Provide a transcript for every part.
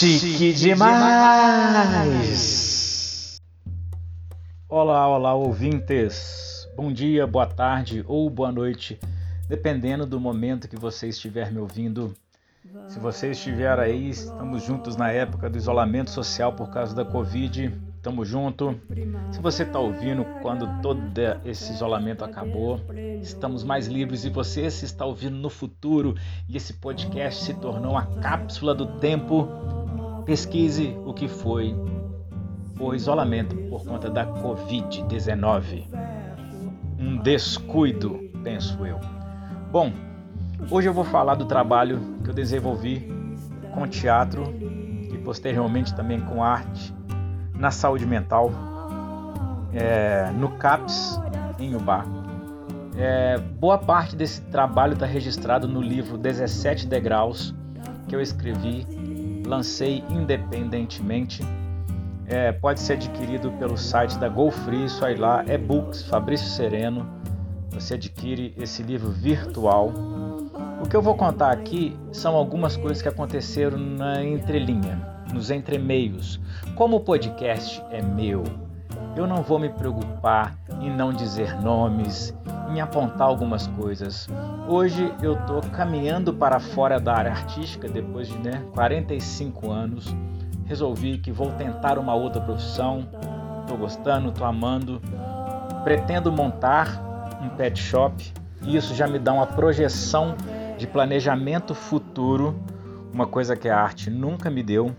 Chique demais! Olá, olá, ouvintes! Bom dia, boa tarde ou boa noite, dependendo do momento que você estiver me ouvindo. Se você estiver aí, estamos juntos na época do isolamento social por causa da Covid. Tamo junto. Se você está ouvindo quando todo esse isolamento acabou, estamos mais livres e você se está ouvindo no futuro e esse podcast se tornou uma cápsula do tempo, pesquise o que foi o isolamento por conta da Covid-19. Um descuido, penso eu. Bom, hoje eu vou falar do trabalho que eu desenvolvi com teatro e posteriormente também com arte na saúde mental, é, no CAPS, em Ubá. É, boa parte desse trabalho está registrado no livro 17 Degraus, que eu escrevi, lancei independentemente. É, pode ser adquirido pelo site da GoFree, isso aí lá, e-books, Fabrício Sereno. Você adquire esse livro virtual. O que eu vou contar aqui são algumas coisas que aconteceram na entrelinha nos entremeios. Como o podcast é meu, eu não vou me preocupar em não dizer nomes, em apontar algumas coisas. Hoje eu estou caminhando para fora da área artística depois de né, 45 anos. Resolvi que vou tentar uma outra profissão. Estou gostando, estou amando. Pretendo montar um pet shop. E isso já me dá uma projeção de planejamento futuro, uma coisa que a arte nunca me deu.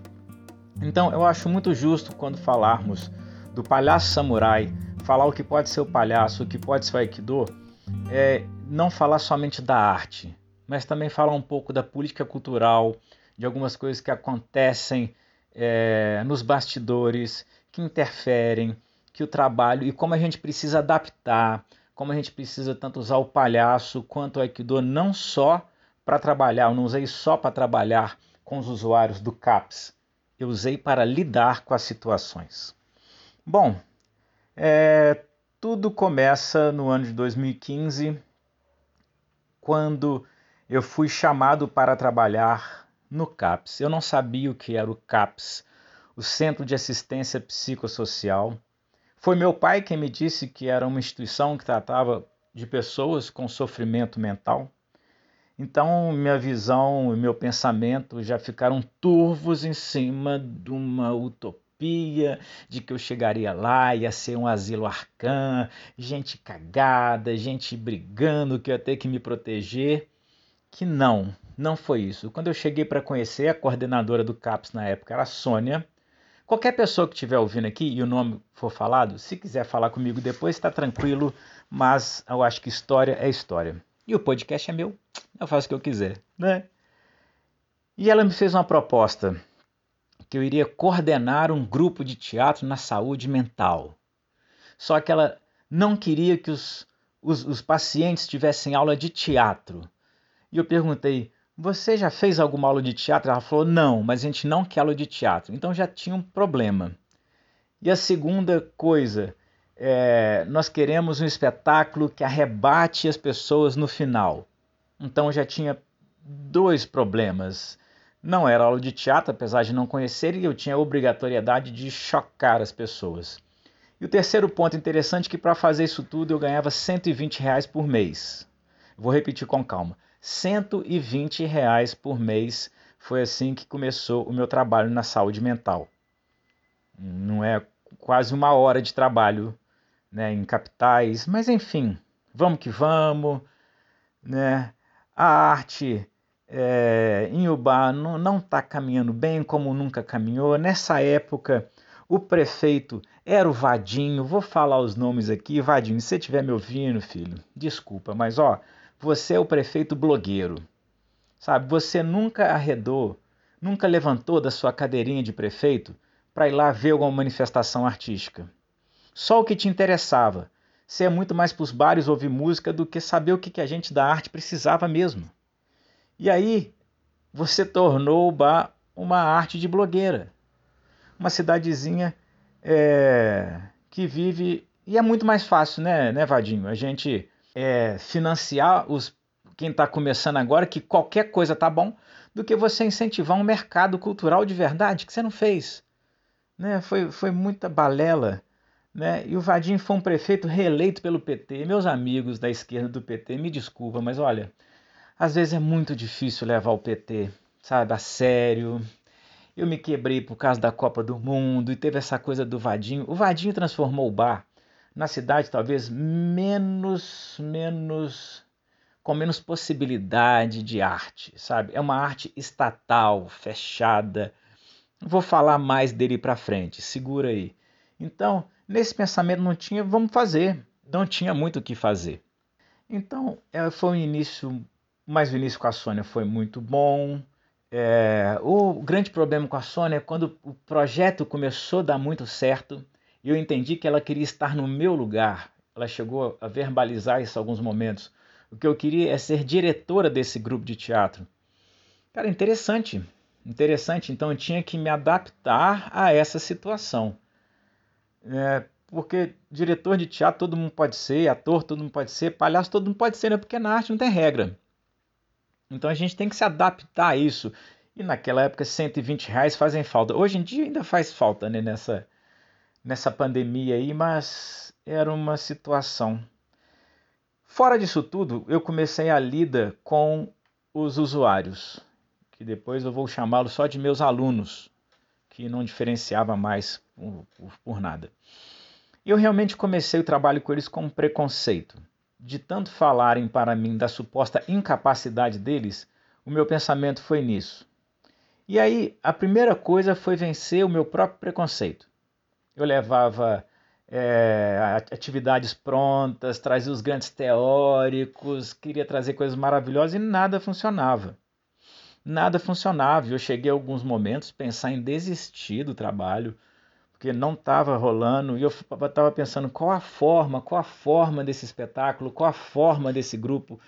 Então eu acho muito justo quando falarmos do palhaço samurai, falar o que pode ser o palhaço, o que pode ser o aikido, é não falar somente da arte, mas também falar um pouco da política cultural, de algumas coisas que acontecem é, nos bastidores, que interferem, que o trabalho e como a gente precisa adaptar, como a gente precisa tanto usar o palhaço quanto o aikido não só para trabalhar, eu não usei só para trabalhar com os usuários do CAPS, eu usei para lidar com as situações. Bom, é, tudo começa no ano de 2015, quando eu fui chamado para trabalhar no CAPS. Eu não sabia o que era o CAPS, o Centro de Assistência Psicossocial. Foi meu pai quem me disse que era uma instituição que tratava de pessoas com sofrimento mental. Então, minha visão e meu pensamento já ficaram turvos em cima de uma utopia de que eu chegaria lá, ia ser um asilo arcã, gente cagada, gente brigando, que eu ia ter que me proteger. Que não, não foi isso. Quando eu cheguei para conhecer a coordenadora do CAPS na época era a Sônia. Qualquer pessoa que estiver ouvindo aqui e o nome for falado, se quiser falar comigo depois, está tranquilo, mas eu acho que história é história. E o podcast é meu, eu faço o que eu quiser, né? E ela me fez uma proposta que eu iria coordenar um grupo de teatro na saúde mental. Só que ela não queria que os, os, os pacientes tivessem aula de teatro. E eu perguntei: Você já fez alguma aula de teatro? Ela falou: Não, mas a gente não quer aula de teatro. Então já tinha um problema. E a segunda coisa é, nós queremos um espetáculo que arrebate as pessoas no final. Então já tinha dois problemas. Não era aula de teatro, apesar de não conhecer, e eu tinha a obrigatoriedade de chocar as pessoas. E o terceiro ponto interessante é que para fazer isso tudo eu ganhava 120 reais por mês. Vou repetir com calma. 120 reais por mês foi assim que começou o meu trabalho na saúde mental. Não é quase uma hora de trabalho né, em capitais, mas enfim, vamos que vamos, né? A arte é, em Ubá não está caminhando bem como nunca caminhou. Nessa época, o prefeito era o Vadinho. Vou falar os nomes aqui, Vadinho. Se você estiver me ouvindo, filho, desculpa, mas ó, você é o prefeito blogueiro, sabe? Você nunca arredou, nunca levantou da sua cadeirinha de prefeito para ir lá ver alguma manifestação artística. Só o que te interessava. Você é muito mais para os bares ouvir música do que saber o que, que a gente da arte precisava mesmo. E aí você tornou o bar uma arte de blogueira. Uma cidadezinha é, que vive. E é muito mais fácil, né, né Vadinho? A gente é, financiar os. quem está começando agora que qualquer coisa tá bom, do que você incentivar um mercado cultural de verdade que você não fez. Né? Foi, foi muita balela. Né? E o Vadinho foi um prefeito reeleito pelo PT. Meus amigos da esquerda do PT, me desculpa, mas olha, às vezes é muito difícil levar o PT, sabe, a sério. Eu me quebrei por causa da Copa do Mundo e teve essa coisa do Vadinho. O Vadinho transformou o bar na cidade talvez menos menos com menos possibilidade de arte, sabe? É uma arte estatal, fechada. Vou falar mais dele para frente, segura aí. Então, nesse pensamento não tinha, vamos fazer. Não tinha muito o que fazer. Então, é, foi um início, mas o início com a Sônia foi muito bom. É, o grande problema com a Sônia é quando o projeto começou a dar muito certo e eu entendi que ela queria estar no meu lugar. Ela chegou a verbalizar isso em alguns momentos. O que eu queria é ser diretora desse grupo de teatro. Cara, interessante. Interessante. Então eu tinha que me adaptar a essa situação. É, porque diretor de teatro todo mundo pode ser, ator todo mundo pode ser, palhaço todo mundo pode ser, né? porque na arte não tem regra. Então a gente tem que se adaptar a isso. E naquela época 120 reais fazem falta. Hoje em dia ainda faz falta né? nessa, nessa pandemia aí, mas era uma situação. Fora disso tudo, eu comecei a lida com os usuários, que depois eu vou chamá-los só de meus alunos, que não diferenciava mais por, por, nada. E eu realmente comecei o trabalho com eles com preconceito. De tanto falarem para mim da suposta incapacidade deles, o meu pensamento foi nisso. E aí, a primeira coisa foi vencer o meu próprio preconceito. Eu levava é, atividades prontas, trazia os grandes teóricos, queria trazer coisas maravilhosas e nada funcionava. Nada funcionava. Eu cheguei a alguns momentos a pensar em desistir do trabalho, porque não estava rolando. E eu estava pensando qual a forma, qual a forma desse espetáculo, qual a forma desse grupo.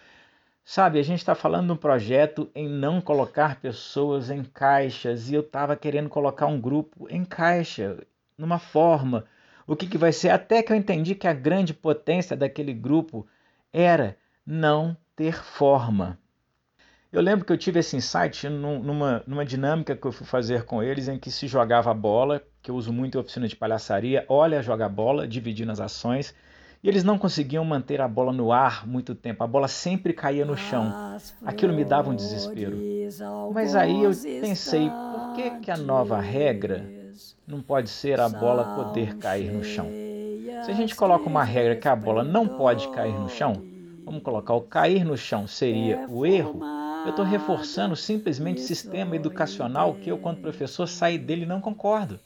Sabe, a gente está falando de um projeto em não colocar pessoas em caixas e eu estava querendo colocar um grupo em caixa, numa forma o que, que vai ser, até que eu entendi que a grande potência daquele grupo era não ter forma. Eu lembro que eu tive esse insight numa, numa dinâmica que eu fui fazer com eles, em que se jogava a bola, que eu uso muito em oficina de palhaçaria, olha, joga a bola, dividindo as ações, e eles não conseguiam manter a bola no ar muito tempo, a bola sempre caía no chão. Aquilo me dava um desespero. Mas aí eu pensei, por que, que a nova regra não pode ser a bola poder cair no chão. Se a gente coloca uma regra que a bola não pode cair no chão, vamos colocar o cair no chão seria o erro, eu estou reforçando simplesmente o sistema educacional que eu, quando professor, saí dele e não concordo.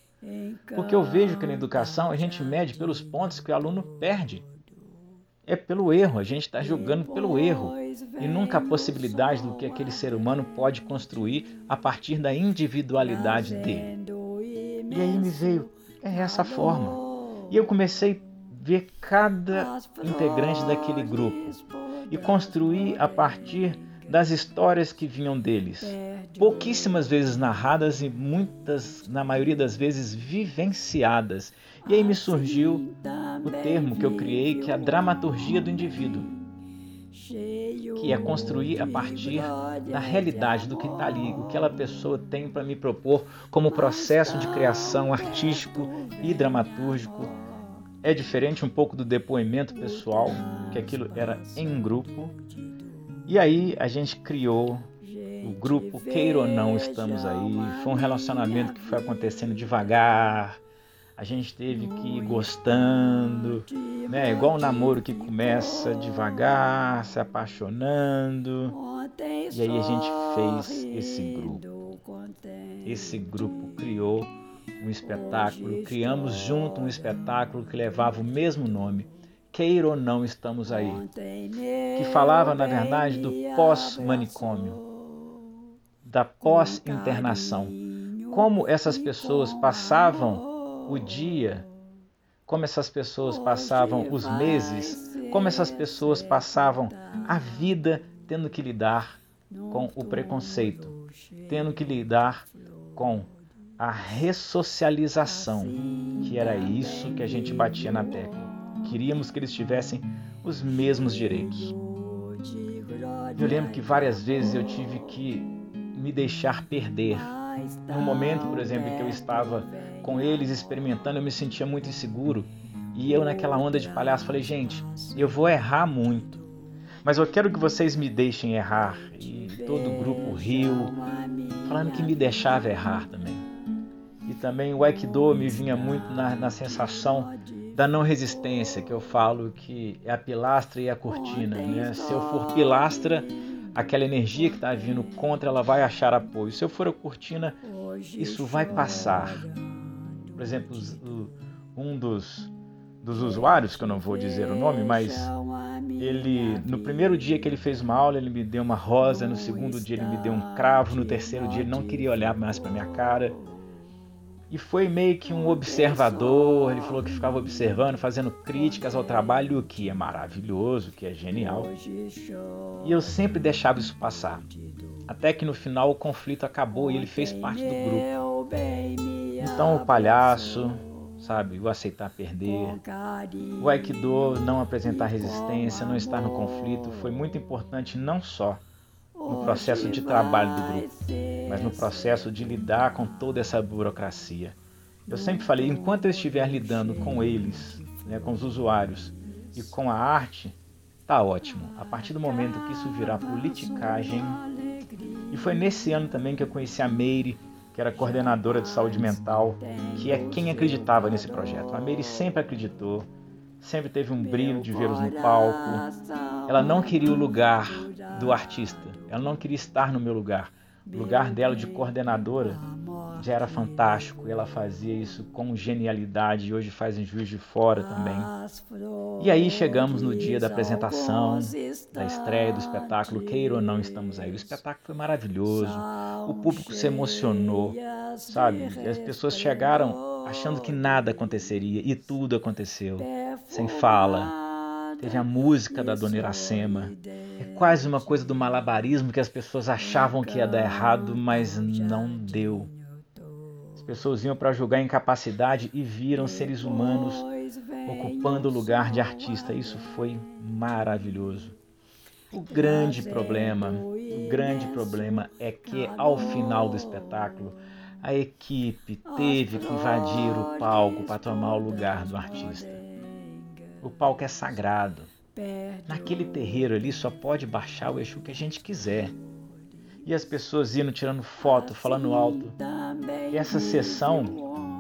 Porque eu vejo que na educação a gente mede pelos pontos que o aluno perde. É pelo erro, a gente está julgando pelo erro e nunca a possibilidade do que aquele ser humano pode construir a partir da individualidade dele. E aí me veio, é essa forma. E eu comecei a ver cada integrante daquele grupo e construir a partir das histórias que vinham deles. Pouquíssimas vezes narradas e muitas, na maioria das vezes, vivenciadas. E aí me surgiu o termo que eu criei, que é a dramaturgia do indivíduo que é construir a partir da realidade do que está ali, o que aquela pessoa tem para me propor como processo de criação artístico e dramatúrgico. É diferente um pouco do depoimento pessoal, que aquilo era em grupo. E aí a gente criou o grupo Queira ou Não Estamos Aí. Foi um relacionamento que foi acontecendo devagar, a gente teve que ir gostando, né? Igual um namoro que começa devagar, se apaixonando. E aí a gente fez esse grupo. Esse grupo criou um espetáculo, criamos junto um espetáculo que levava o mesmo nome, Queira ou Não Estamos Aí, que falava, na verdade, do pós-manicômio, da pós-internação. Como essas pessoas passavam o dia, como essas pessoas passavam os meses, como essas pessoas passavam a vida tendo que lidar com o preconceito, tendo que lidar com a ressocialização, que era isso que a gente batia na tecla. Queríamos que eles tivessem os mesmos direitos. Eu lembro que várias vezes eu tive que me deixar perder. No momento, por exemplo, em que eu estava com eles experimentando, eu me sentia muito inseguro. E eu, naquela onda de palhaço, falei: gente, eu vou errar muito, mas eu quero que vocês me deixem errar. E todo o grupo riu, falando que me deixava errar também. E também o Aikido me vinha muito na, na sensação da não resistência, que eu falo que é a pilastra e a cortina. Né? Se eu for pilastra, aquela energia que está vindo contra, ela vai achar apoio. Se eu for a cortina, isso vai passar. Por exemplo, um dos, dos usuários, que eu não vou dizer o nome, mas ele no primeiro dia que ele fez uma aula, ele me deu uma rosa, no segundo dia ele me deu um cravo, no terceiro dia ele não queria olhar mais para minha cara e foi meio que um observador. Ele falou que ficava observando, fazendo críticas ao trabalho, o que é maravilhoso, que é genial. E eu sempre deixava isso passar. Até que no final o conflito acabou e ele fez parte do grupo. Então o palhaço, sabe, o aceitar perder, o Aikido não apresentar resistência, não estar no conflito, foi muito importante não só no processo de trabalho do grupo, mas no processo de lidar com toda essa burocracia. Eu sempre falei, enquanto eu estiver lidando com eles, né, com os usuários e com a arte, tá ótimo. A partir do momento que isso virar politicagem, e foi nesse ano também que eu conheci a Meire, que era coordenadora de saúde mental, que é quem acreditava nesse projeto. A Meire sempre acreditou, sempre teve um brilho de vê-los no palco. Ela não queria o lugar do artista, ela não queria estar no meu lugar. O lugar dela de coordenadora já era fantástico. Ela fazia isso com genialidade e hoje faz em Juiz de Fora também. E aí chegamos no dia da apresentação, da estreia do espetáculo Queira ou Não Estamos Aí. O espetáculo foi maravilhoso, o público se emocionou, sabe? As pessoas chegaram achando que nada aconteceria e tudo aconteceu, sem fala Teve a música da Dona Iracema. É quase uma coisa do malabarismo que as pessoas achavam que ia dar errado, mas não deu. As pessoas iam para julgar incapacidade e viram seres humanos ocupando o lugar de artista. Isso foi maravilhoso. O grande problema, o grande problema é que ao final do espetáculo a equipe teve que invadir o palco para tomar o lugar do artista. O palco é sagrado. Naquele terreiro ali só pode baixar o Exu que a gente quiser. E as pessoas indo tirando foto, falando alto. Essa sessão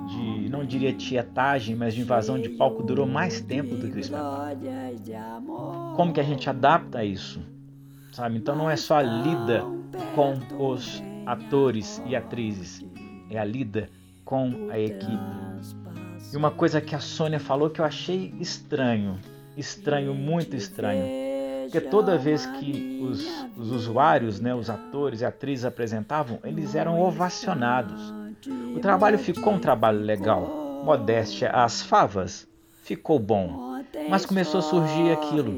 de, não diria tietagem, mas de invasão de palco durou mais tempo do que o espetáculo. Como que a gente adapta isso? Sabe? Então não é só a lida com os atores e atrizes, é a lida com a equipe. E uma coisa que a Sônia falou que eu achei estranho, estranho, muito estranho. Porque toda vez que os, os usuários, né, os atores e atrizes apresentavam, eles eram ovacionados. O trabalho ficou um trabalho legal, modéstia às favas, ficou bom. Mas começou a surgir aquilo.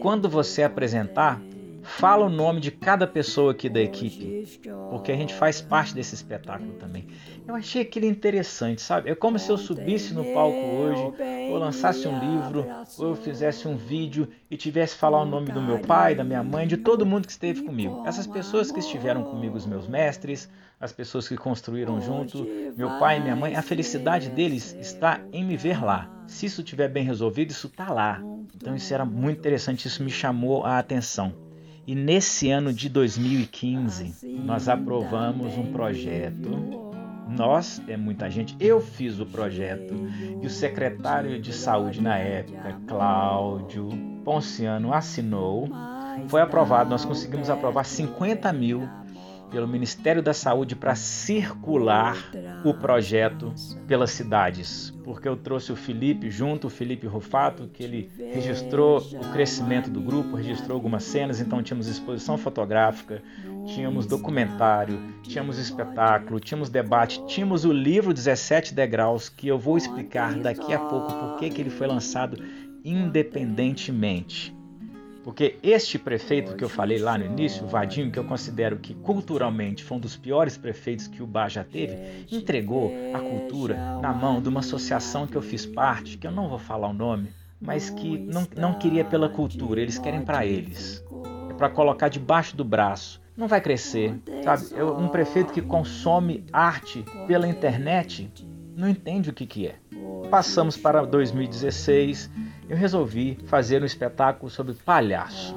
Quando você apresentar, fala o nome de cada pessoa aqui da equipe, porque a gente faz parte desse espetáculo também. Eu achei aquilo interessante, sabe? É como se eu subisse no palco hoje, ou lançasse um livro, ou eu fizesse um vídeo e tivesse falar o nome do meu pai, da minha mãe, de todo mundo que esteve comigo. Essas pessoas que estiveram comigo, os meus mestres, as pessoas que construíram junto, meu pai e minha mãe, a felicidade deles está em me ver lá. Se isso estiver bem resolvido, isso está lá. Então isso era muito interessante, isso me chamou a atenção. E nesse ano de 2015, nós aprovamos um projeto. Nós, é muita gente, eu fiz o projeto e o secretário de saúde na época, Cláudio Ponciano, assinou. Foi aprovado, nós conseguimos aprovar 50 mil pelo Ministério da Saúde para circular o projeto pelas cidades, porque eu trouxe o Felipe junto, o Felipe Rufato, que ele registrou o crescimento do grupo, registrou algumas cenas, então tínhamos exposição fotográfica, tínhamos documentário, tínhamos espetáculo, tínhamos debate, tínhamos o livro 17 degraus, que eu vou explicar daqui a pouco por que ele foi lançado independentemente. Porque este prefeito que eu falei lá no início, o Vadinho, que eu considero que culturalmente foi um dos piores prefeitos que o Bar já teve, entregou a cultura na mão de uma associação que eu fiz parte, que eu não vou falar o nome, mas que não, não queria pela cultura, eles querem para eles. é para colocar debaixo do braço. Não vai crescer, sabe? Eu, um prefeito que consome arte pela internet não entende o que, que é. Passamos para 2016, eu resolvi fazer um espetáculo sobre palhaço.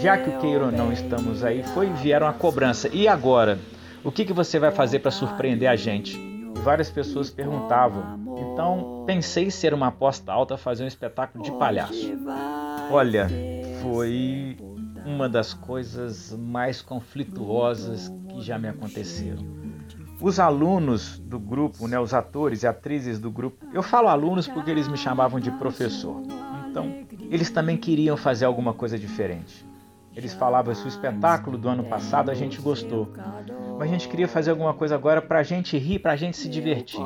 Já que o queira ou não estamos aí, foi vieram a cobrança. E agora? O que, que você vai fazer para surpreender a gente? Várias pessoas perguntavam. Então pensei ser uma aposta alta fazer um espetáculo de palhaço. Olha, foi uma das coisas mais conflituosas que já me aconteceram os alunos do grupo, né, os atores e atrizes do grupo, eu falo alunos porque eles me chamavam de professor. Então, eles também queriam fazer alguma coisa diferente. Eles falavam: esse espetáculo do ano passado a gente gostou, mas a gente queria fazer alguma coisa agora para a gente rir, para a gente se divertir.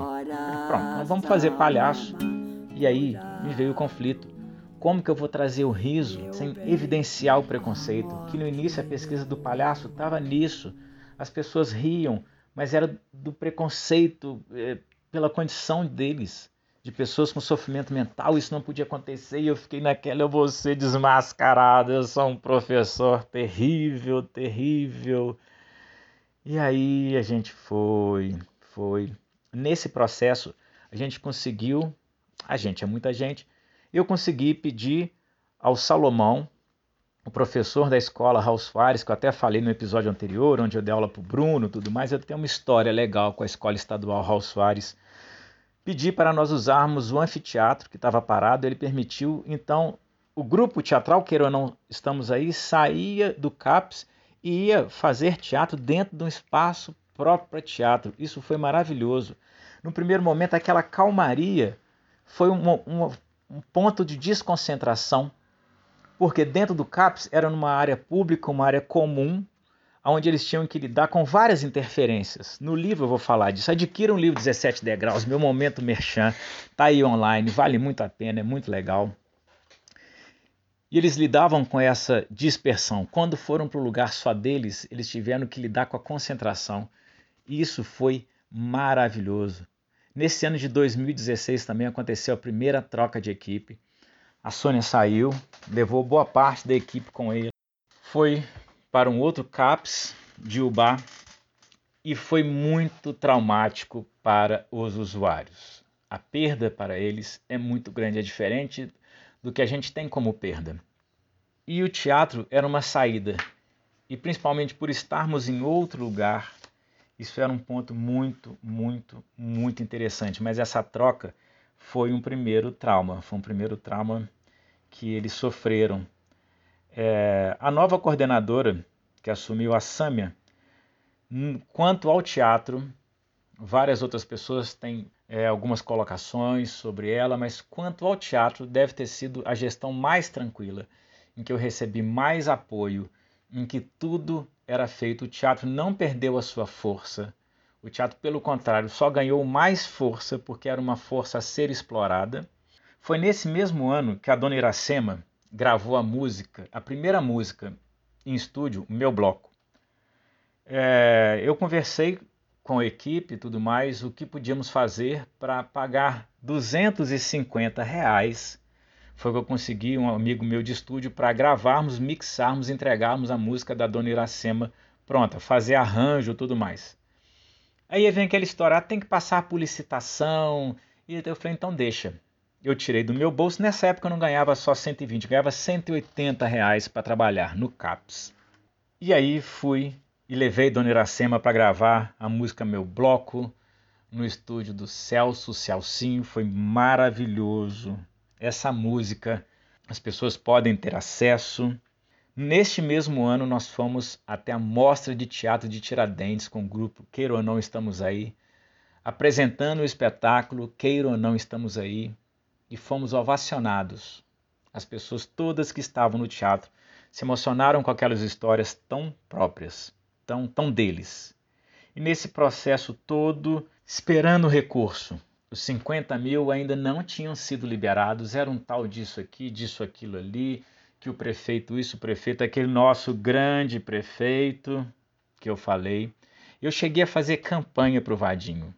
Pronto, vamos fazer palhaço. E aí me veio o conflito. Como que eu vou trazer o riso sem evidenciar o preconceito? Que no início a pesquisa do palhaço estava nisso. As pessoas riam, mas era do preconceito é, pela condição deles, de pessoas com sofrimento mental. Isso não podia acontecer e eu fiquei naquela, eu vou ser desmascarado, eu sou um professor terrível, terrível. E aí a gente foi, foi. Nesse processo, a gente conseguiu, a gente é muita gente, eu consegui pedir ao Salomão, o professor da escola Raul Soares, que eu até falei no episódio anterior, onde eu dei aula para o Bruno tudo mais, eu tenho uma história legal com a escola estadual Raul Soares. Pedi para nós usarmos o anfiteatro que estava parado, ele permitiu, então o grupo teatral, queira ou não, estamos aí, saía do CAPS e ia fazer teatro dentro de um espaço próprio para teatro. Isso foi maravilhoso. No primeiro momento, aquela calmaria foi um, um, um ponto de desconcentração porque dentro do CAPS era numa área pública, uma área comum, onde eles tinham que lidar com várias interferências. No livro eu vou falar disso. Adquira um livro 17 degraus, meu momento merchan, tá aí online, vale muito a pena, é muito legal. E eles lidavam com essa dispersão. Quando foram para o lugar só deles, eles tiveram que lidar com a concentração. E isso foi maravilhoso. Nesse ano de 2016 também aconteceu a primeira troca de equipe. A Sônia saiu, levou boa parte da equipe com ele, foi para um outro CAPS de Ubá e foi muito traumático para os usuários. A perda para eles é muito grande, é diferente do que a gente tem como perda. E o teatro era uma saída, e principalmente por estarmos em outro lugar, isso era um ponto muito, muito, muito interessante. Mas essa troca foi um primeiro trauma, foi um primeiro trauma que eles sofreram. É, a nova coordenadora que assumiu a Sâmia, quanto ao teatro, várias outras pessoas têm é, algumas colocações sobre ela, mas quanto ao teatro, deve ter sido a gestão mais tranquila, em que eu recebi mais apoio, em que tudo era feito. O teatro não perdeu a sua força. O teatro, pelo contrário, só ganhou mais força porque era uma força a ser explorada foi nesse mesmo ano que a dona Iracema gravou a música, a primeira música em estúdio, o meu bloco. É, eu conversei com a equipe e tudo mais, o que podíamos fazer para pagar 250 reais. Foi que eu consegui um amigo meu de estúdio para gravarmos, mixarmos, entregarmos a música da Dona Iracema pronta, fazer arranjo tudo mais. Aí vem aquela história, ah, tem que passar por licitação. E eu falei, então deixa eu tirei do meu bolso. Nessa época eu não ganhava só 120, eu ganhava 180 reais para trabalhar no CAPS. E aí fui e levei Dona Iracema para gravar a música Meu Bloco no estúdio do Celso Celcinho. Foi maravilhoso. Essa música as pessoas podem ter acesso. Neste mesmo ano, nós fomos até a Mostra de Teatro de Tiradentes com o grupo Queira ou Não Estamos Aí, apresentando o espetáculo Queira ou Não Estamos Aí, e fomos ovacionados. As pessoas todas que estavam no teatro se emocionaram com aquelas histórias tão próprias, tão, tão deles. E nesse processo todo, esperando o recurso, os 50 mil ainda não tinham sido liberados, era um tal disso aqui, disso aquilo ali, que o prefeito isso, o prefeito, aquele nosso grande prefeito que eu falei. Eu cheguei a fazer campanha para o Vadinho.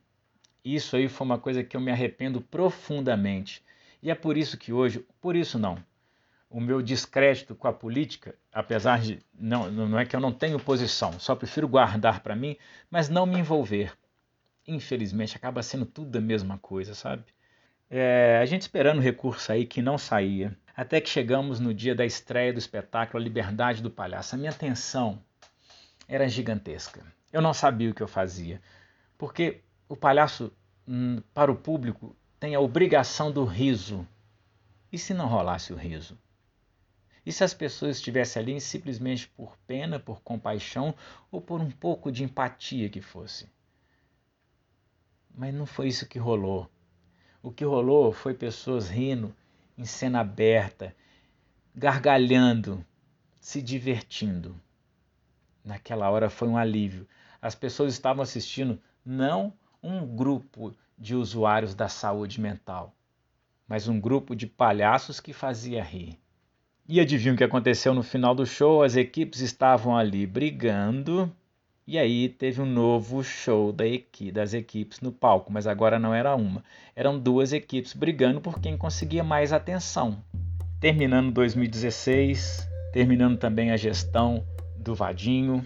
Isso aí foi uma coisa que eu me arrependo profundamente. E é por isso que hoje, por isso não, o meu descrédito com a política, apesar de não, não é que eu não tenho posição, só prefiro guardar para mim, mas não me envolver. Infelizmente, acaba sendo tudo a mesma coisa, sabe? É, a gente esperando recurso aí que não saía, até que chegamos no dia da estreia do espetáculo A Liberdade do Palhaço. A minha tensão era gigantesca. Eu não sabia o que eu fazia, porque o palhaço, hum, para o público, tem a obrigação do riso. E se não rolasse o riso? E se as pessoas estivessem ali simplesmente por pena, por compaixão ou por um pouco de empatia que fosse? Mas não foi isso que rolou. O que rolou foi pessoas rindo em cena aberta, gargalhando, se divertindo. Naquela hora foi um alívio. As pessoas estavam assistindo não um grupo de usuários da saúde mental, mas um grupo de palhaços que fazia rir. E adivinha o que aconteceu no final do show? As equipes estavam ali brigando. E aí teve um novo show da equi das equipes no palco, mas agora não era uma. Eram duas equipes brigando por quem conseguia mais atenção. Terminando 2016, terminando também a gestão do Vadinho,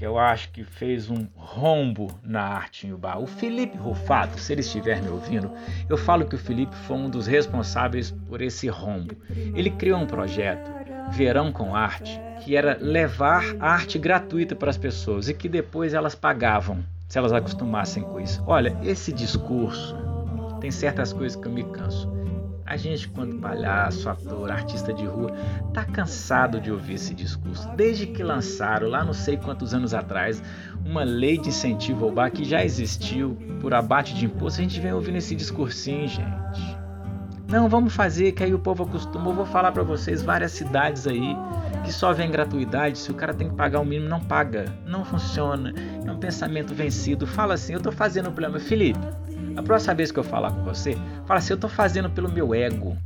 que eu acho que fez um rombo na arte em Uba. O Felipe Rufato, se ele estiver me ouvindo, eu falo que o Felipe foi um dos responsáveis por esse rombo. Ele criou um projeto, Verão com Arte, que era levar arte gratuita para as pessoas e que depois elas pagavam, se elas acostumassem com isso. Olha, esse discurso tem certas coisas que eu me canso. A gente, quando palhaço, ator, artista de rua, tá cansado de ouvir esse discurso. Desde que lançaram, lá não sei quantos anos atrás, uma lei de incentivo ao bar que já existiu por abate de imposto, a gente vem ouvindo esse discursinho, gente. Não, vamos fazer, que aí o povo acostuma. Eu vou falar para vocês várias cidades aí que só vem gratuidade, se o cara tem que pagar o mínimo, não paga. Não funciona. É um pensamento vencido. Fala assim, eu tô fazendo o problema. Felipe, a próxima vez que eu falar com você, fala assim: eu estou fazendo pelo meu ego.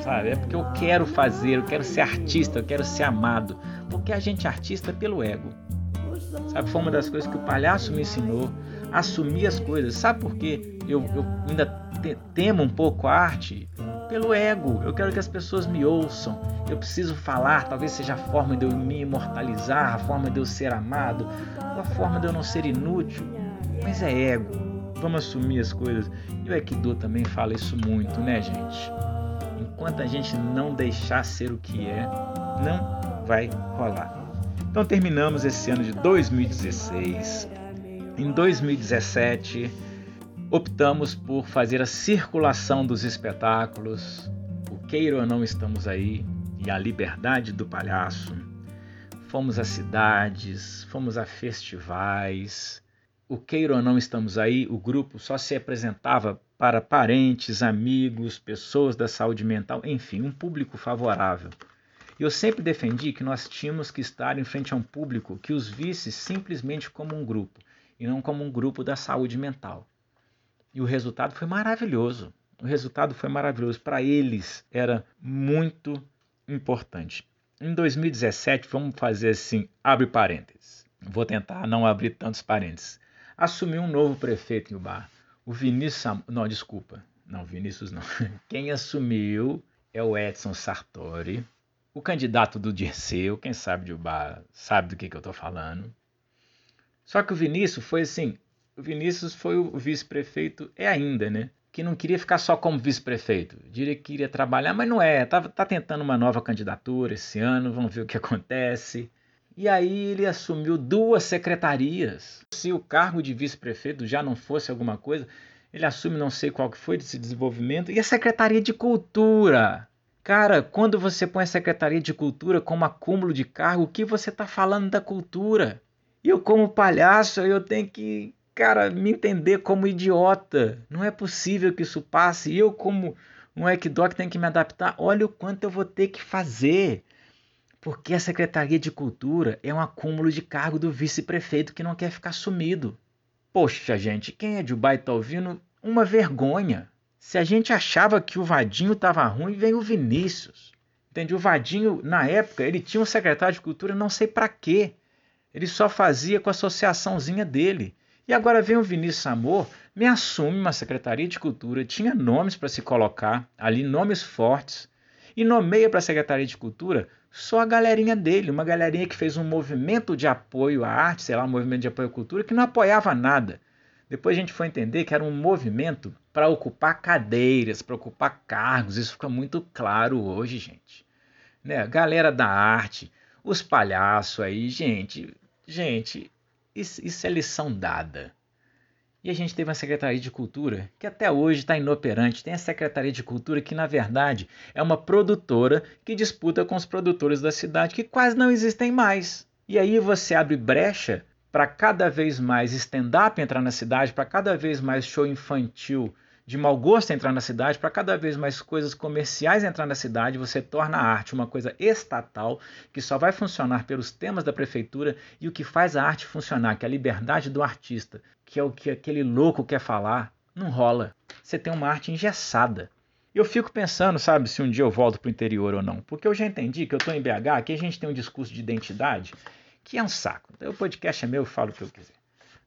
Sabe? É porque eu quero fazer, eu quero ser artista, eu quero ser amado. Porque a gente é artista pelo ego. Sabe? Foi uma das coisas que o palhaço me ensinou. Assumir as coisas. Sabe por quê? Eu, eu ainda temo um pouco a arte? Pelo ego. Eu quero que as pessoas me ouçam. Eu preciso falar. Talvez seja a forma de eu me imortalizar, a forma de eu ser amado, a forma de eu não ser inútil. Mas é ego Vamos assumir as coisas. E o Aikido também fala isso muito, né, gente? Enquanto a gente não deixar ser o que é, não vai rolar. Então terminamos esse ano de 2016. Em 2017, optamos por fazer a circulação dos espetáculos. O queira ou não estamos aí e a liberdade do palhaço. Fomos a cidades, fomos a festivais, o queira ou não estamos aí, o grupo só se apresentava para parentes, amigos, pessoas da saúde mental, enfim, um público favorável. Eu sempre defendi que nós tínhamos que estar em frente a um público que os visse simplesmente como um grupo e não como um grupo da saúde mental. E o resultado foi maravilhoso. O resultado foi maravilhoso. Para eles era muito importante. Em 2017, vamos fazer assim, abre parênteses. Vou tentar não abrir tantos parênteses assumiu um novo prefeito em Ubar. O Vinícius. Sam... Não, desculpa. Não, Vinícius não. Quem assumiu é o Edson Sartori, o candidato do Dirceu. Quem sabe de Ubar sabe do que, que eu estou falando. Só que o Vinícius foi assim. O Vinícius foi o vice-prefeito, é ainda, né? Que não queria ficar só como vice-prefeito. Diria que queria trabalhar, mas não é. Tá, tá tentando uma nova candidatura esse ano, vamos ver o que acontece. E aí ele assumiu duas secretarias. Se o cargo de vice-prefeito já não fosse alguma coisa, ele assume não sei qual que foi desse desenvolvimento e a Secretaria de Cultura. Cara, quando você põe a Secretaria de Cultura como acúmulo de cargo, o que você está falando da cultura? Eu como palhaço, eu tenho que, cara, me entender como idiota. Não é possível que isso passe. Eu como um equidoc tenho que me adaptar. Olha o quanto eu vou ter que fazer. Porque a Secretaria de Cultura é um acúmulo de cargo do vice-prefeito que não quer ficar sumido. Poxa, gente, quem é de Dubai tá ouvindo? Uma vergonha. Se a gente achava que o Vadinho estava ruim, vem o Vinícius. Entende? O Vadinho, na época, ele tinha um secretário de cultura, não sei para quê. Ele só fazia com a associaçãozinha dele. E agora vem o Vinícius Amor, me assume uma secretaria de cultura, tinha nomes para se colocar ali, nomes fortes e nomeia para a Secretaria de Cultura só a galerinha dele, uma galerinha que fez um movimento de apoio à arte, sei lá, um movimento de apoio à cultura, que não apoiava nada. Depois a gente foi entender que era um movimento para ocupar cadeiras, para ocupar cargos. Isso fica muito claro hoje, gente. Né? Galera da arte, os palhaços aí, gente, gente, isso, isso é lição dada. E a gente teve uma Secretaria de Cultura que até hoje está inoperante. Tem a Secretaria de Cultura que, na verdade, é uma produtora que disputa com os produtores da cidade que quase não existem mais. E aí você abre brecha para cada vez mais stand-up entrar na cidade, para cada vez mais show infantil de mau gosto entrar na cidade, para cada vez mais coisas comerciais entrar na cidade, você torna a arte uma coisa estatal que só vai funcionar pelos temas da prefeitura e o que faz a arte funcionar, que é a liberdade do artista, que é o que aquele louco quer falar, não rola. Você tem uma arte engessada. Eu fico pensando, sabe, se um dia eu volto para o interior ou não, porque eu já entendi que eu estou em BH, aqui a gente tem um discurso de identidade que é um saco. O podcast é meu, eu falo o que eu quiser.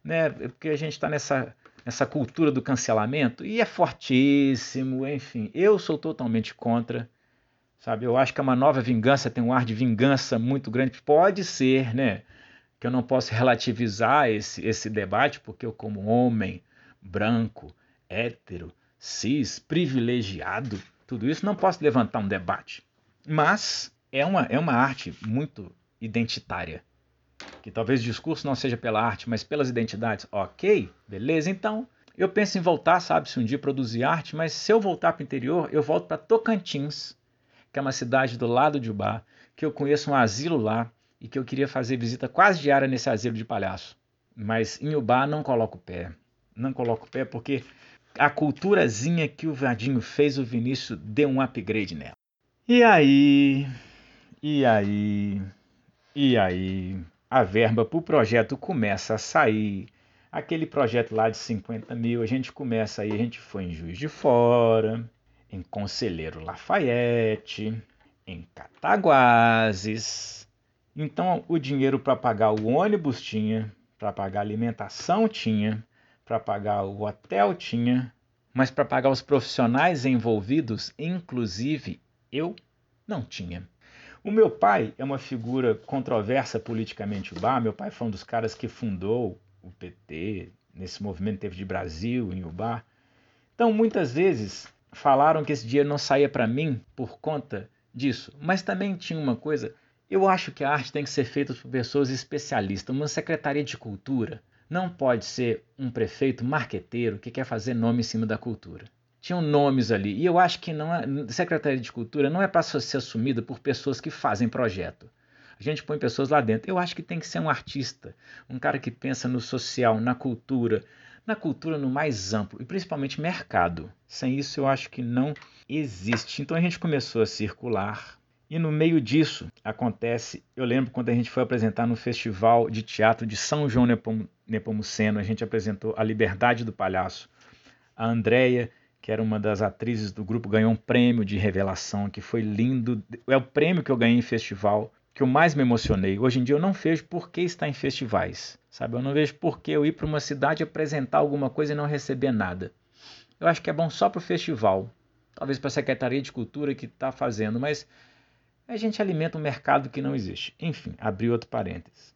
Né? Porque a gente está nessa essa cultura do cancelamento e é fortíssimo, enfim. Eu sou totalmente contra, sabe? Eu acho que é uma nova vingança tem um ar de vingança muito grande. Pode ser, né? Que eu não posso relativizar esse, esse debate, porque eu, como homem branco, hétero, cis, privilegiado, tudo isso, não posso levantar um debate. Mas é uma, é uma arte muito identitária que talvez o discurso não seja pela arte, mas pelas identidades, ok, beleza, então eu penso em voltar, sabe, se um dia produzir arte, mas se eu voltar para o interior, eu volto para Tocantins, que é uma cidade do lado de Ubá, que eu conheço um asilo lá e que eu queria fazer visita quase diária nesse asilo de palhaço. Mas em Ubá não coloco o pé. Não coloco o pé porque a culturazinha que o Vadinho fez, o Vinícius deu um upgrade nela. E aí? E aí? E aí? a verba para o projeto começa a sair. Aquele projeto lá de 50 mil, a gente começa aí, a gente foi em Juiz de Fora, em Conselheiro Lafayette, em Cataguases. Então o dinheiro para pagar o ônibus tinha, para pagar a alimentação tinha, para pagar o hotel tinha, mas para pagar os profissionais envolvidos, inclusive eu, não tinha. O meu pai é uma figura controversa politicamente Ubá. Meu pai foi um dos caras que fundou o PT, nesse movimento teve de Brasil, em Ubá. Então, muitas vezes falaram que esse dinheiro não saía para mim por conta disso. Mas também tinha uma coisa, eu acho que a arte tem que ser feita por pessoas especialistas. Uma secretaria de cultura não pode ser um prefeito marqueteiro que quer fazer nome em cima da cultura tinham nomes ali. E eu acho que não é, Secretaria de Cultura não é para ser assumida por pessoas que fazem projeto. A gente põe pessoas lá dentro. Eu acho que tem que ser um artista, um cara que pensa no social, na cultura, na cultura no mais amplo e principalmente mercado. Sem isso eu acho que não existe. Então a gente começou a circular e no meio disso acontece, eu lembro quando a gente foi apresentar no Festival de Teatro de São João Nepomuceno, a gente apresentou A Liberdade do Palhaço. A Andrea que era uma das atrizes do grupo, ganhou um prêmio de revelação que foi lindo. É o prêmio que eu ganhei em festival que eu mais me emocionei. Hoje em dia eu não vejo por que estar em festivais, sabe? Eu não vejo por que eu ir para uma cidade apresentar alguma coisa e não receber nada. Eu acho que é bom só para o festival, talvez para a Secretaria de Cultura que está fazendo, mas a gente alimenta um mercado que não existe. Enfim, abri outro parênteses.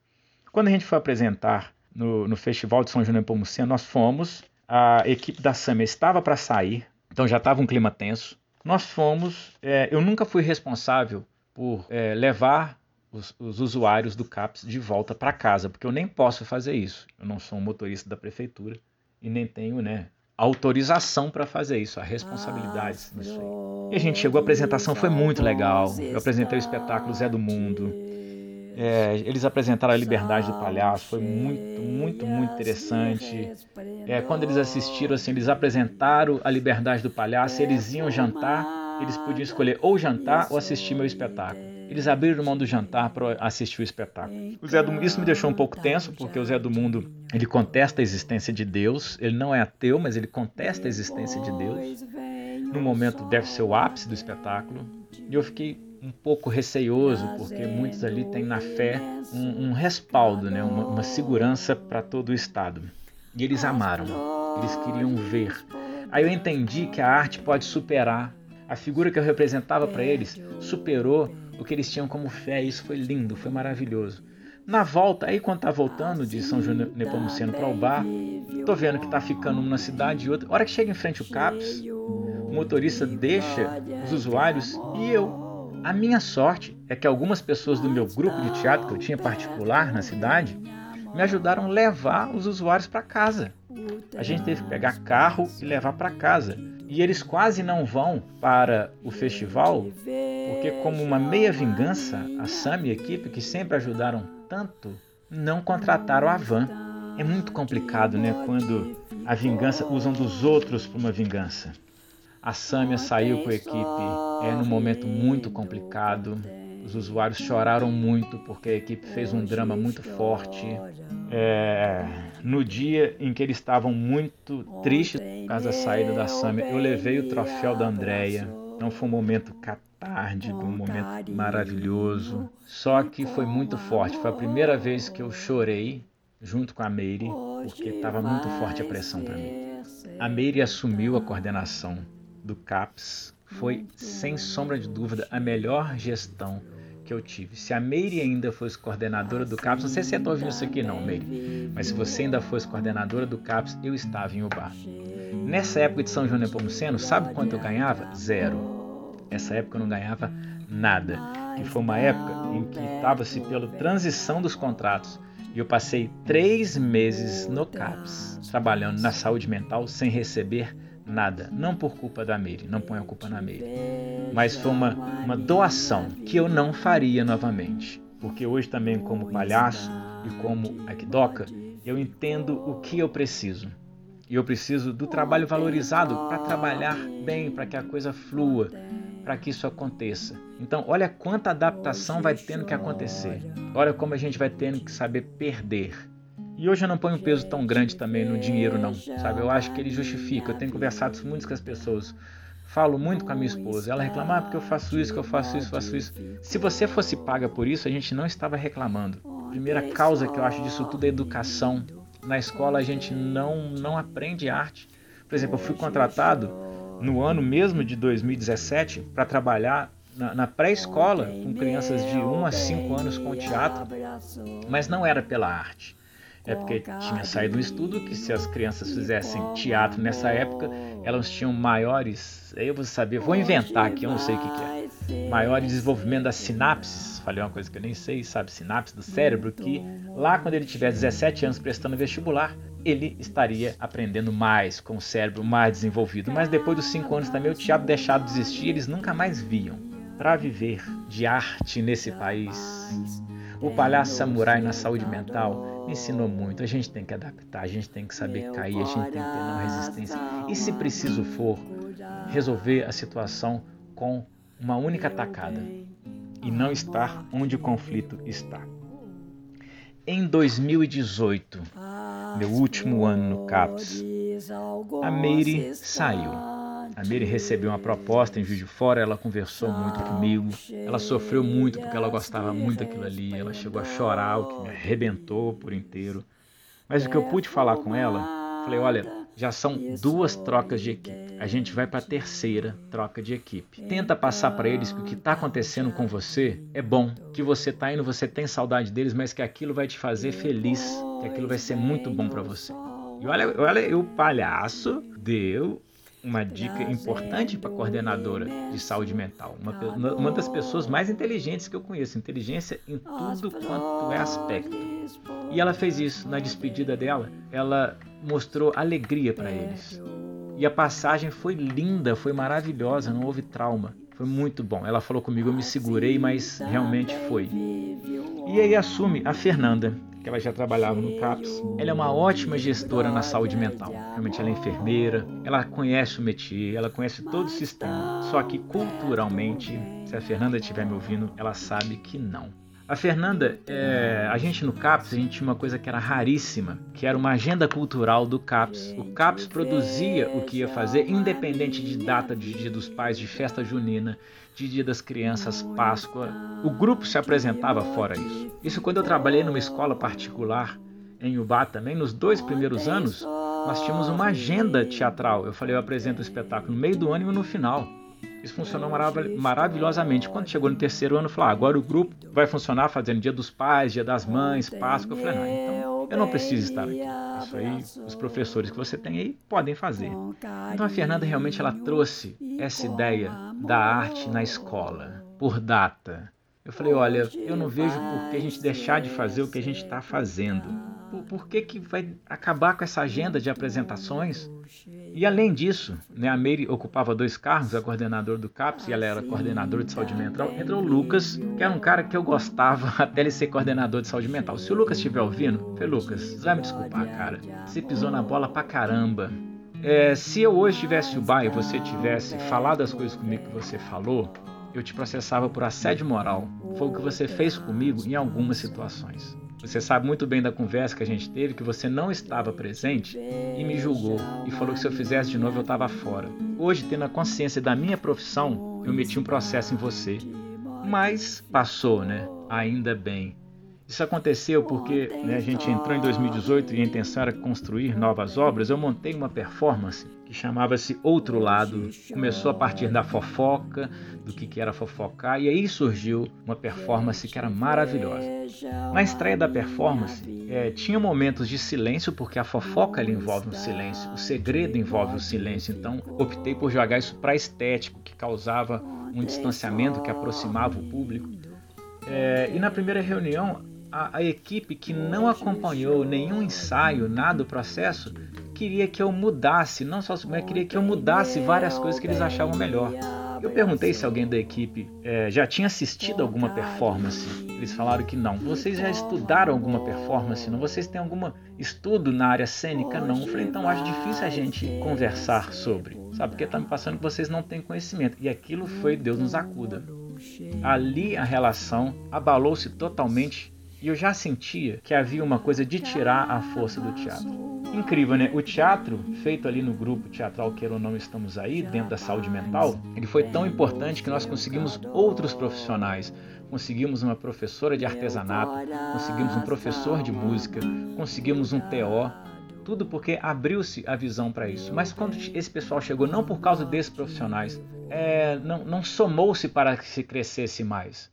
Quando a gente foi apresentar no, no Festival de São João Nepomuceno, nós fomos a equipe da SAMA estava para sair, então já estava um clima tenso. Nós fomos, é, eu nunca fui responsável por é, levar os, os, usuários do CAPS de volta para casa, porque eu nem posso fazer isso. Eu não sou um motorista da prefeitura e nem tenho né, autorização para fazer isso, a responsabilidade nisso aí. E a gente chegou, a apresentação foi muito legal. Eu apresentei o espetáculo Zé do Mundo. É, eles apresentaram a liberdade do palhaço, foi muito, muito, muito interessante. É, quando eles assistiram, assim, eles apresentaram a liberdade do palhaço, eles iam jantar, eles podiam escolher ou jantar ou assistir meu espetáculo. Eles abriram mão do jantar para assistir o espetáculo. O Zé do, isso me deixou um pouco tenso, porque o Zé do Mundo ele contesta a existência de Deus. Ele não é ateu, mas ele contesta a existência de Deus. No momento deve ser o ápice do espetáculo. E eu fiquei um pouco receioso, porque muitos ali têm na fé um, um respaldo, né? uma, uma segurança para todo o Estado. E eles amaram, eles queriam ver. Aí eu entendi que a arte pode superar A figura que eu representava para eles superou o que eles tinham como fé. Isso foi lindo, foi maravilhoso. Na volta, aí quando tá voltando de São João Nepomuceno para o bar, tô vendo que tá ficando uma cidade e outra. A hora que chega em frente o CAPS, o motorista deixa os usuários e eu. A minha sorte é que algumas pessoas do meu grupo de teatro que eu tinha particular na cidade me ajudaram a levar os usuários para casa. A gente teve que pegar carro e levar para casa. E eles quase não vão para o festival, porque, como uma meia vingança, a Sam e a equipe, que sempre ajudaram tanto, não contrataram a van. É muito complicado, né? Quando a vingança usam dos outros para uma vingança. A Samia saiu com a equipe é num momento muito complicado. Os usuários choraram muito porque a equipe fez um drama muito forte. É, no dia em que eles estavam muito tristes por causa da saída da Samia, eu levei o troféu da Andrea. Não foi um momento catártico, um momento maravilhoso. Só que foi muito forte. Foi a primeira vez que eu chorei junto com a Meire, porque estava muito forte a pressão para mim. A Meire assumiu a coordenação do CAPS foi, sem sombra de dúvida, a melhor gestão eu tive. Se a Meire ainda fosse coordenadora do CAPS, não sei se você está ouvindo isso aqui não, Meire, mas se você ainda fosse coordenadora do CAPS, eu estava em Ubar. Nessa época de São João Nepomuceno, sabe quanto eu ganhava? Zero. Essa época eu não ganhava nada. E foi uma época em que estava-se pela transição dos contratos. E eu passei três meses no CAPS, trabalhando na saúde mental sem receber nada. Não por culpa da Meire, não põe a culpa na Meire. Mas foi uma, uma doação que eu não faria novamente. Porque hoje também como palhaço e como arquidoca, eu entendo o que eu preciso. E eu preciso do trabalho valorizado para trabalhar bem, para que a coisa flua, para que isso aconteça. Então, olha quanta adaptação vai tendo que acontecer. Olha como a gente vai tendo que saber perder e hoje eu não ponho peso tão grande também no dinheiro, não, sabe? Eu acho que ele justifica. Eu tenho conversado muito com as pessoas. Falo muito com a minha esposa. Ela reclama, ah, porque eu faço isso, que eu faço isso, faço isso. Se você fosse paga por isso, a gente não estava reclamando. A primeira causa que eu acho disso tudo é educação. Na escola a gente não, não aprende arte. Por exemplo, eu fui contratado no ano mesmo de 2017 para trabalhar na, na pré-escola com crianças de 1 a 5 anos com teatro, mas não era pela arte é porque tinha saído um estudo que se as crianças fizessem teatro nessa época, elas tinham maiores, aí eu vou saber, vou inventar aqui, eu não sei o que, que é, maior desenvolvimento das sinapses, falei uma coisa que eu nem sei, sabe, sinapse do cérebro, que lá quando ele tiver 17 anos prestando vestibular, ele estaria aprendendo mais, com o cérebro mais desenvolvido. Mas depois dos 5 anos também o teatro deixado de existir, eles nunca mais viam. Para viver de arte nesse país, o palhaço samurai na saúde mental me ensinou muito. A gente tem que adaptar, a gente tem que saber cair, a gente tem que ter não resistência. E se preciso for, resolver a situação com uma única tacada e não estar onde o conflito está. Em 2018, meu último ano no CAPS, a Meire saiu. A Miri recebeu uma proposta em Juiz de Fora, ela conversou muito comigo. Ela sofreu muito porque ela gostava muito daquilo ali. Ela chegou a chorar, o que me arrebentou por inteiro. Mas o que eu pude falar com ela, falei: olha, já são duas trocas de equipe. A gente vai para a terceira troca de equipe. Tenta passar para eles que o que está acontecendo com você é bom, que você está indo, você tem saudade deles, mas que aquilo vai te fazer feliz, que aquilo vai ser muito bom para você. E olha, olha, o palhaço deu uma dica importante para a coordenadora de saúde mental, uma, uma das pessoas mais inteligentes que eu conheço, inteligência em tudo quanto é aspecto. E ela fez isso na despedida dela, ela mostrou alegria para eles. E a passagem foi linda, foi maravilhosa, não houve trauma. Foi muito bom. Ela falou comigo, eu me segurei, mas realmente foi. E aí assume a Fernanda, que ela já trabalhava no CAPS. Ela é uma ótima gestora na saúde mental. Realmente ela é enfermeira, ela conhece o métier, ela conhece todo o sistema. Só que culturalmente, se a Fernanda estiver me ouvindo, ela sabe que não. A Fernanda, é, a gente no CAPS, a gente tinha uma coisa que era raríssima, que era uma agenda cultural do CAPS. O CAPS produzia o que ia fazer, independente de data de Dia dos Pais, de festa junina, de Dia das Crianças, Páscoa. O grupo se apresentava fora isso. Isso quando eu trabalhei numa escola particular em Ubá também, nos dois primeiros anos, nós tínhamos uma agenda teatral. Eu falei, eu apresento o espetáculo no meio do ano e no final. Isso funcionou maravilhosamente. Quando chegou no terceiro ano, falou: ah, agora o grupo vai funcionar fazendo Dia dos Pais, Dia das Mães, Páscoa. Eu falei: não, então eu não preciso estar aqui. Isso aí, os professores que você tem aí podem fazer. Então a Fernanda realmente ela trouxe essa ideia da arte na escola, por data. Eu falei: olha, eu não vejo por que a gente deixar de fazer o que a gente está fazendo por, por que, que vai acabar com essa agenda de apresentações? E além disso, né, a Meire ocupava dois cargos, a coordenadora do CAPS e ela era coordenadora de saúde mental. Entrou o Lucas, que era um cara que eu gostava até ele ser coordenador de saúde mental. Se o Lucas estiver ouvindo, falei, Lucas, você vai me desculpar, cara. Você pisou na bola pra caramba. É, se eu hoje tivesse o bar e você tivesse falado as coisas comigo que você falou, eu te processava por assédio moral. Foi o que você fez comigo em algumas situações. Você sabe muito bem da conversa que a gente teve que você não estava presente e me julgou e falou que se eu fizesse de novo eu estava fora. Hoje, tendo a consciência da minha profissão, eu meti um processo em você. Mas passou, né? Ainda bem. Isso aconteceu porque né, a gente entrou em 2018 e a intenção era construir novas obras. Eu montei uma performance que chamava-se Outro Lado. Começou a partir da fofoca, do que, era fofocar, e aí surgiu uma performance que era maravilhosa. Na estreia da performance, é, tinha momentos de silêncio, porque a fofoca envolve um silêncio, o segredo envolve o silêncio, então optei por jogar isso para estético, que causava um distanciamento que aproximava o público. É, e na primeira reunião, a, a, equipe que não acompanhou nenhum ensaio, nada do processo, queria que eu mudasse, não só mas queria que eu mudasse várias coisas que eles achavam melhor. Eu perguntei se alguém da equipe é, já tinha assistido alguma performance. Eles falaram que não. Vocês já estudaram alguma performance? Não? Vocês têm algum estudo na área cênica? Não. Eu falei, então acho difícil a gente conversar sobre. Sabe, porque está me passando que vocês não têm conhecimento. E aquilo foi Deus nos acuda. Ali a relação abalou-se totalmente e eu já sentia que havia uma coisa de tirar a força do teatro. Incrível, né? O teatro, feito ali no grupo teatral Queira ou Não Estamos Aí, dentro da saúde mental, ele foi tão importante que nós conseguimos outros profissionais. Conseguimos uma professora de artesanato, conseguimos um professor de música, conseguimos um TO, tudo porque abriu-se a visão para isso. Mas quando esse pessoal chegou, não por causa desses profissionais, é, não, não somou-se para que se crescesse mais.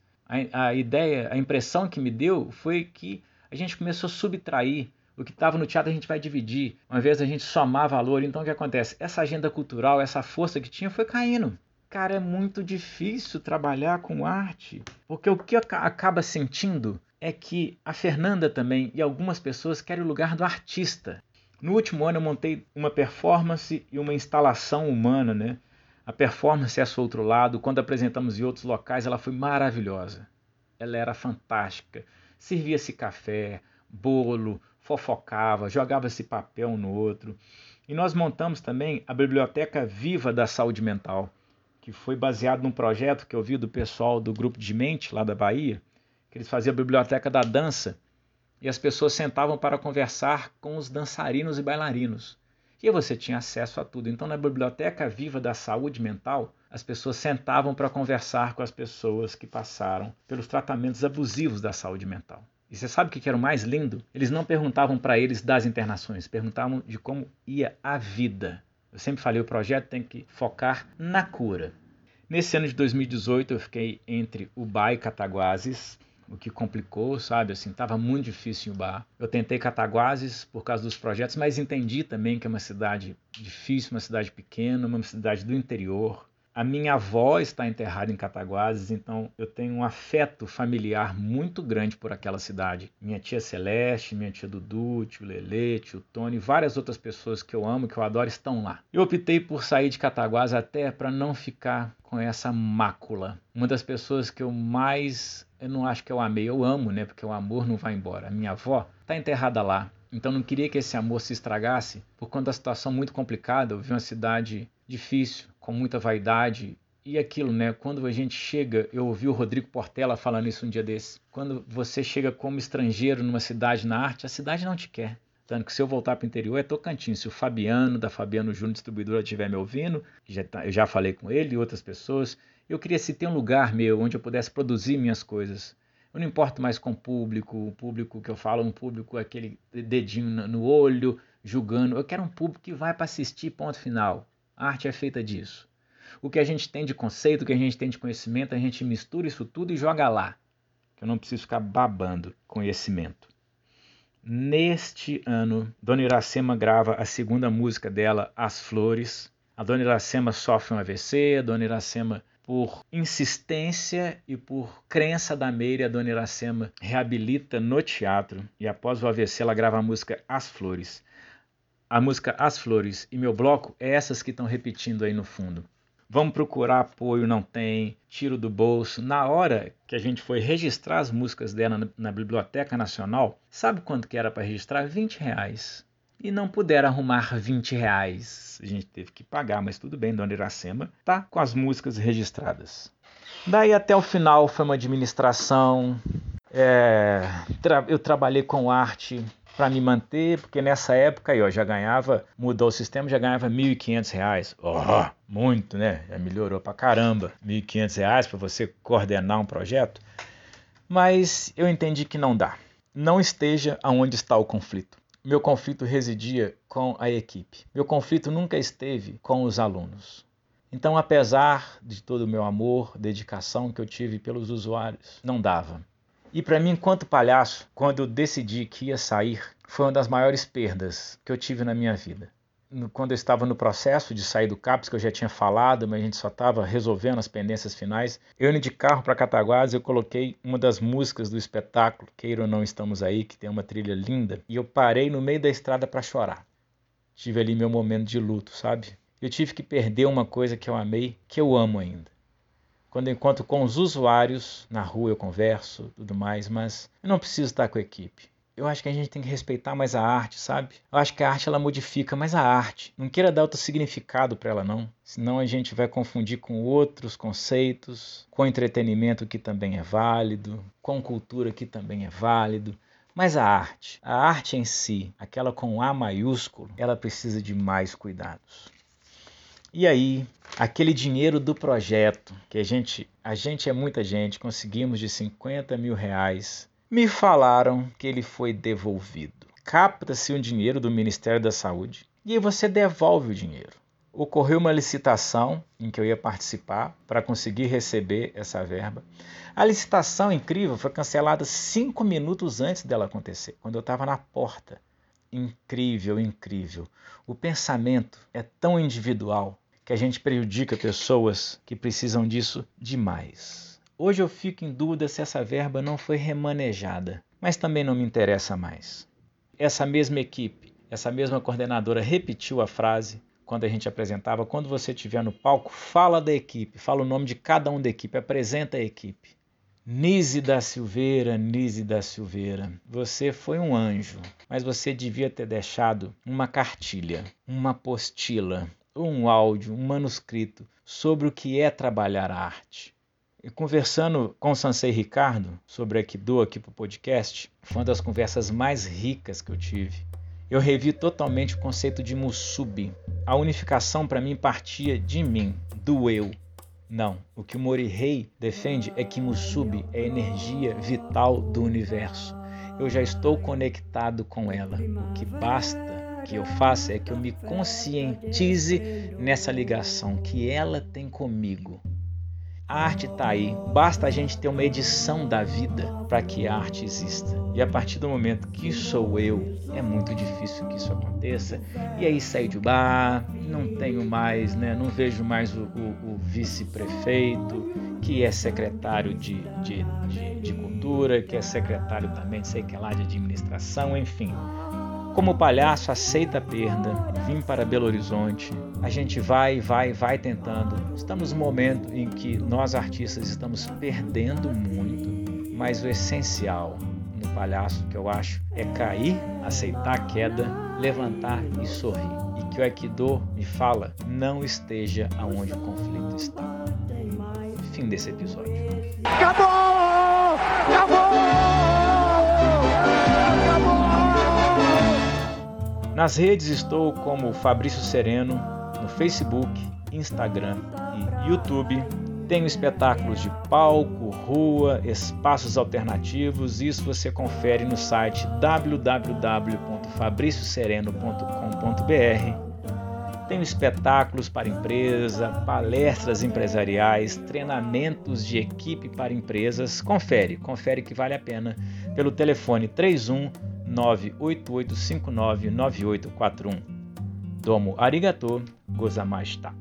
A, ideia, a impressão que me deu foi que a gente começou a subtrair o que estava no teatro a gente vai dividir. Uma vez a gente somar valor. Então o que acontece? Essa agenda cultural, essa força que tinha foi caindo. Cara, é muito difícil trabalhar com arte. Porque o que acaba sentindo é que a Fernanda também e algumas pessoas querem o lugar do artista. No último ano eu montei uma performance e uma instalação humana, né? A performance é esse outro lado. Quando apresentamos em outros locais, ela foi maravilhosa. Ela era fantástica. Servia-se café, bolo, fofocava, jogava esse papel um no outro. E nós montamos também a Biblioteca Viva da Saúde Mental, que foi baseado num projeto que eu vi do pessoal do Grupo de Mente, lá da Bahia, que eles faziam a Biblioteca da Dança, e as pessoas sentavam para conversar com os dançarinos e bailarinos. E você tinha acesso a tudo. Então, na Biblioteca Viva da Saúde Mental, as pessoas sentavam para conversar com as pessoas que passaram pelos tratamentos abusivos da saúde mental. E você sabe o que era o mais lindo? Eles não perguntavam para eles das internações, perguntavam de como ia a vida. Eu sempre falei, o projeto tem que focar na cura. Nesse ano de 2018 eu fiquei entre Ubá e Cataguases, o que complicou, sabe? Assim, estava muito difícil em Ubá. Eu tentei Cataguases por causa dos projetos, mas entendi também que é uma cidade difícil, uma cidade pequena, uma cidade do interior. A minha avó está enterrada em Cataguases, então eu tenho um afeto familiar muito grande por aquela cidade. Minha tia Celeste, minha tia Dudu, tio Lele, tio Tony, várias outras pessoas que eu amo, que eu adoro, estão lá. Eu optei por sair de Cataguases até para não ficar com essa mácula. Uma das pessoas que eu mais, eu não acho que eu amei, eu amo, né? Porque o amor não vai embora. A minha avó está enterrada lá. Então não queria que esse amor se estragasse por conta da situação muito complicada. Eu vi uma cidade difícil, com muita vaidade. E aquilo, né? Quando a gente chega, eu ouvi o Rodrigo Portela falando isso um dia desse. Quando você chega como estrangeiro numa cidade na arte, a cidade não te quer. Tanto que se eu voltar para o interior é Tocantins. Se o Fabiano, da Fabiano Júnior Distribuidora, estiver me ouvindo, já tá, eu já falei com ele e outras pessoas, eu queria se ter um lugar meu onde eu pudesse produzir minhas coisas. Eu não importo mais com o público, o público que eu falo, um público aquele dedinho no olho, julgando. Eu quero um público que vai para assistir, ponto final. A arte é feita disso. O que a gente tem de conceito, o que a gente tem de conhecimento, a gente mistura isso tudo e joga lá. Eu não preciso ficar babando conhecimento. Neste ano, Dona Iracema grava a segunda música dela, As Flores. A Dona Iracema sofre um AVC, a Dona Iracema por insistência e por crença da Meire, a Dona Iracema reabilita no teatro e após o AVC ela grava a música As Flores. A música As Flores e meu bloco é essas que estão repetindo aí no fundo. Vamos procurar apoio, não tem, tiro do bolso. Na hora que a gente foi registrar as músicas dela na, na Biblioteca Nacional, sabe quanto que era para registrar? 20 reais e não puderam arrumar 20 reais. A gente teve que pagar, mas tudo bem, Dona Iracema tá com as músicas registradas. Daí até o final foi uma administração. É, tra eu trabalhei com arte para me manter, porque nessa época ó, já ganhava, mudou o sistema, já ganhava R$ 1.500. Oh, muito, né? Já melhorou pra caramba. R$ 1.500 para você coordenar um projeto. Mas eu entendi que não dá. Não esteja aonde está o conflito. Meu conflito residia com a equipe. Meu conflito nunca esteve com os alunos. Então, apesar de todo o meu amor, dedicação que eu tive pelos usuários, não dava. E para mim, enquanto palhaço, quando eu decidi que ia sair, foi uma das maiores perdas que eu tive na minha vida quando eu estava no processo de sair do CAPS, que eu já tinha falado, mas a gente só estava resolvendo as pendências finais, eu indo de carro para Cataguases, eu coloquei uma das músicas do espetáculo, Queira ou Não Estamos Aí, que tem uma trilha linda, e eu parei no meio da estrada para chorar. Tive ali meu momento de luto, sabe? Eu tive que perder uma coisa que eu amei, que eu amo ainda. Quando eu encontro com os usuários, na rua eu converso, tudo mais, mas eu não preciso estar com a equipe eu acho que a gente tem que respeitar mais a arte, sabe? Eu acho que a arte ela modifica mais a arte. Não queira dar outro significado para ela não, senão a gente vai confundir com outros conceitos, com entretenimento que também é válido, com cultura que também é válido. Mas a arte, a arte em si, aquela com A maiúsculo, ela precisa de mais cuidados. E aí, aquele dinheiro do projeto, que a gente, a gente é muita gente, conseguimos de 50 mil reais me falaram que ele foi devolvido. Capta-se um dinheiro do Ministério da Saúde e aí você devolve o dinheiro. Ocorreu uma licitação em que eu ia participar para conseguir receber essa verba. A licitação incrível foi cancelada cinco minutos antes dela acontecer, quando eu estava na porta. Incrível, incrível. O pensamento é tão individual que a gente prejudica pessoas que precisam disso demais. Hoje eu fico em dúvida se essa verba não foi remanejada, mas também não me interessa mais. Essa mesma equipe, essa mesma coordenadora repetiu a frase quando a gente apresentava: quando você estiver no palco, fala da equipe, fala o nome de cada um da equipe, apresenta a equipe. Nise da Silveira, Nise da Silveira, você foi um anjo, mas você devia ter deixado uma cartilha, uma apostila, um áudio, um manuscrito sobre o que é trabalhar a arte. Conversando com o Sansei Ricardo sobre Aikido aqui para o podcast, foi uma das conversas mais ricas que eu tive. Eu revi totalmente o conceito de Musubi. A unificação para mim partia de mim, do eu. Não, o que o Morihei defende é que Musubi é a energia vital do universo. Eu já estou conectado com ela. O que basta que eu faça é que eu me conscientize nessa ligação que ela tem comigo. A arte está aí, basta a gente ter uma edição da vida para que a arte exista. E a partir do momento que sou eu, é muito difícil que isso aconteça. E aí saio de bar, não tenho mais, né? não vejo mais o, o, o vice-prefeito, que é secretário de, de, de, de cultura, que é secretário também, sei que é lá, de administração, enfim. Como palhaço, aceita a perda, vim para Belo Horizonte. A gente vai, vai, vai tentando. Estamos no momento em que nós artistas estamos perdendo muito, mas o essencial no palhaço que eu acho é cair, aceitar a queda, levantar e sorrir. E que o Aikido me fala, não esteja aonde o conflito está. Fim desse episódio. Acabou! Acabou! Nas redes estou como Fabrício Sereno, no Facebook, Instagram e YouTube. Tenho espetáculos de palco, rua, espaços alternativos. Isso você confere no site www.fabriciosereno.com.br. Tenho espetáculos para empresa, palestras empresariais, treinamentos de equipe para empresas. Confere, confere que vale a pena pelo telefone 31 988599841. Domo arigato gozamashita.